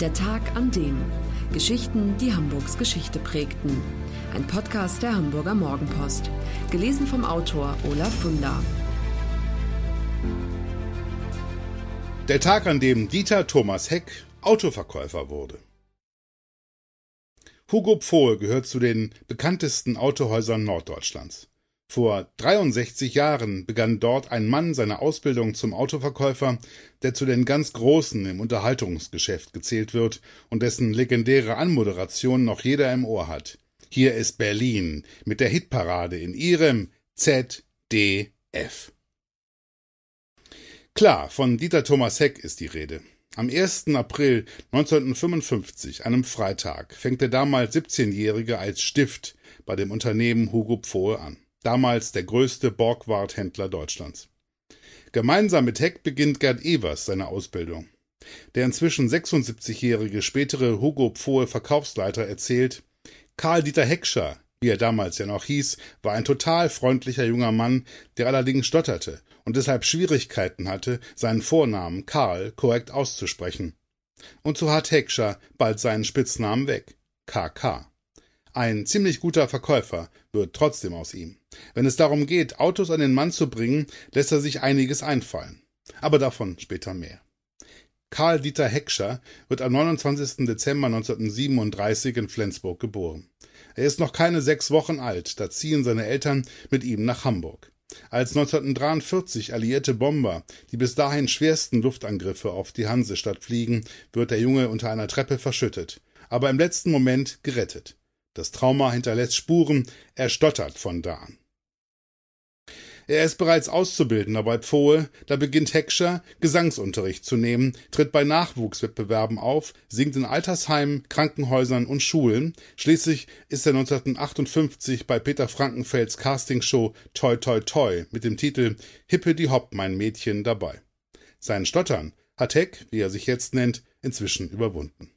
Der Tag an dem. Geschichten, die Hamburgs Geschichte prägten. Ein Podcast der Hamburger Morgenpost. Gelesen vom Autor Olaf Funder. Der Tag, an dem Dieter Thomas Heck Autoverkäufer wurde. Hugo Pfohl gehört zu den bekanntesten Autohäusern Norddeutschlands. Vor 63 Jahren begann dort ein Mann seine Ausbildung zum Autoverkäufer, der zu den ganz Großen im Unterhaltungsgeschäft gezählt wird und dessen legendäre Anmoderation noch jeder im Ohr hat. Hier ist Berlin mit der Hitparade in ihrem ZDF. Klar, von Dieter Thomas Heck ist die Rede. Am 1. April 1955, einem Freitag, fängt der damals 17-Jährige als Stift bei dem Unternehmen Hugo Pfohl an damals der größte Borgward-Händler Deutschlands. Gemeinsam mit Heck beginnt Gerd Evers seine Ausbildung. Der inzwischen 76-jährige spätere Hugo Pfohl Verkaufsleiter erzählt, Karl Dieter Heckscher, wie er damals ja noch hieß, war ein total freundlicher junger Mann, der allerdings stotterte und deshalb Schwierigkeiten hatte, seinen Vornamen Karl korrekt auszusprechen. Und so hat Heckscher bald seinen Spitznamen weg. KK. Ein ziemlich guter Verkäufer wird trotzdem aus ihm. Wenn es darum geht, Autos an den Mann zu bringen, lässt er sich einiges einfallen. Aber davon später mehr. Karl Dieter Heckscher wird am 29. Dezember 1937 in Flensburg geboren. Er ist noch keine sechs Wochen alt, da ziehen seine Eltern mit ihm nach Hamburg. Als 1943 alliierte Bomber die bis dahin schwersten Luftangriffe auf die Hansestadt fliegen, wird der Junge unter einer Treppe verschüttet, aber im letzten Moment gerettet. Das Trauma hinterlässt Spuren, er stottert von da an. Er ist bereits Auszubildender bei Pfohl, da beginnt Heckscher Gesangsunterricht zu nehmen, tritt bei Nachwuchswettbewerben auf, singt in Altersheimen, Krankenhäusern und Schulen. Schließlich ist er 1958 bei Peter Frankenfelds Castingshow Toi Toi Toi mit dem Titel Hippe die Hopp, mein Mädchen dabei. Sein Stottern hat Heck, wie er sich jetzt nennt, inzwischen überwunden.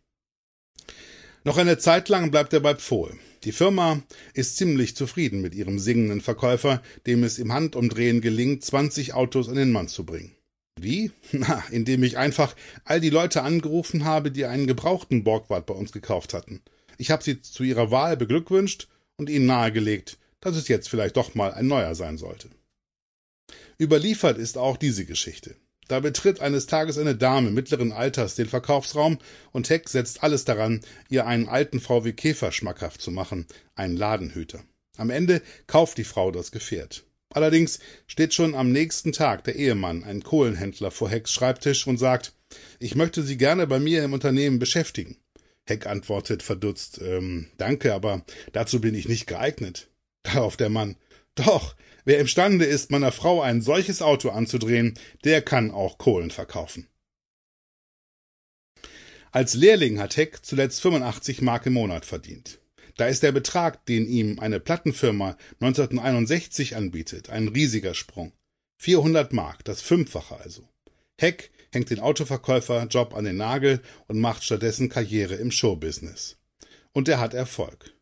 Noch eine Zeit lang bleibt er bei Pfohl. Die Firma ist ziemlich zufrieden mit ihrem singenden Verkäufer, dem es im Handumdrehen gelingt, 20 Autos an den Mann zu bringen. Wie? Na, indem ich einfach all die Leute angerufen habe, die einen gebrauchten Borgward bei uns gekauft hatten. Ich habe sie zu ihrer Wahl beglückwünscht und ihnen nahegelegt, dass es jetzt vielleicht doch mal ein neuer sein sollte. Überliefert ist auch diese Geschichte. Da betritt eines Tages eine Dame mittleren Alters den Verkaufsraum und Heck setzt alles daran, ihr einen alten VW Käfer schmackhaft zu machen, einen Ladenhüter. Am Ende kauft die Frau das Gefährt. Allerdings steht schon am nächsten Tag der Ehemann, ein Kohlenhändler, vor Hecks Schreibtisch und sagt, ich möchte Sie gerne bei mir im Unternehmen beschäftigen. Heck antwortet verdutzt, ähm, danke, aber dazu bin ich nicht geeignet. Darauf der Mann, doch, wer imstande ist, meiner Frau ein solches Auto anzudrehen, der kann auch Kohlen verkaufen. Als Lehrling hat Heck zuletzt 85 Mark im Monat verdient. Da ist der Betrag, den ihm eine Plattenfirma 1961 anbietet, ein riesiger Sprung. 400 Mark, das Fünffache also. Heck hängt den Autoverkäuferjob an den Nagel und macht stattdessen Karriere im Showbusiness. Und er hat Erfolg.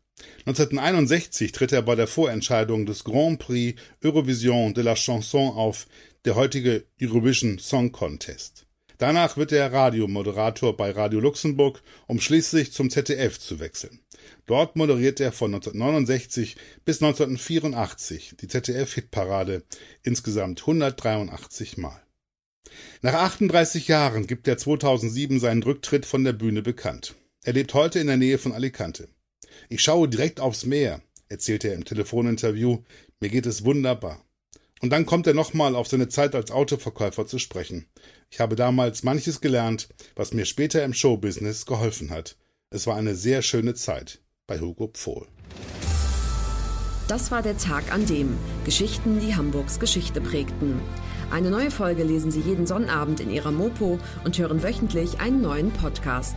1961 tritt er bei der Vorentscheidung des Grand Prix Eurovision de la Chanson auf, der heutige Eurovision Song Contest. Danach wird er Radiomoderator bei Radio Luxemburg, um schließlich zum ZDF zu wechseln. Dort moderiert er von 1969 bis 1984 die ZDF-Hitparade, insgesamt 183 Mal. Nach 38 Jahren gibt er 2007 seinen Rücktritt von der Bühne bekannt. Er lebt heute in der Nähe von Alicante. Ich schaue direkt aufs Meer, erzählte er im Telefoninterview. Mir geht es wunderbar. Und dann kommt er nochmal auf seine Zeit als Autoverkäufer zu sprechen. Ich habe damals manches gelernt, was mir später im Showbusiness geholfen hat. Es war eine sehr schöne Zeit bei Hugo Pfohl. Das war der Tag an dem Geschichten, die Hamburgs Geschichte prägten. Eine neue Folge lesen Sie jeden Sonnabend in Ihrer Mopo und hören wöchentlich einen neuen Podcast.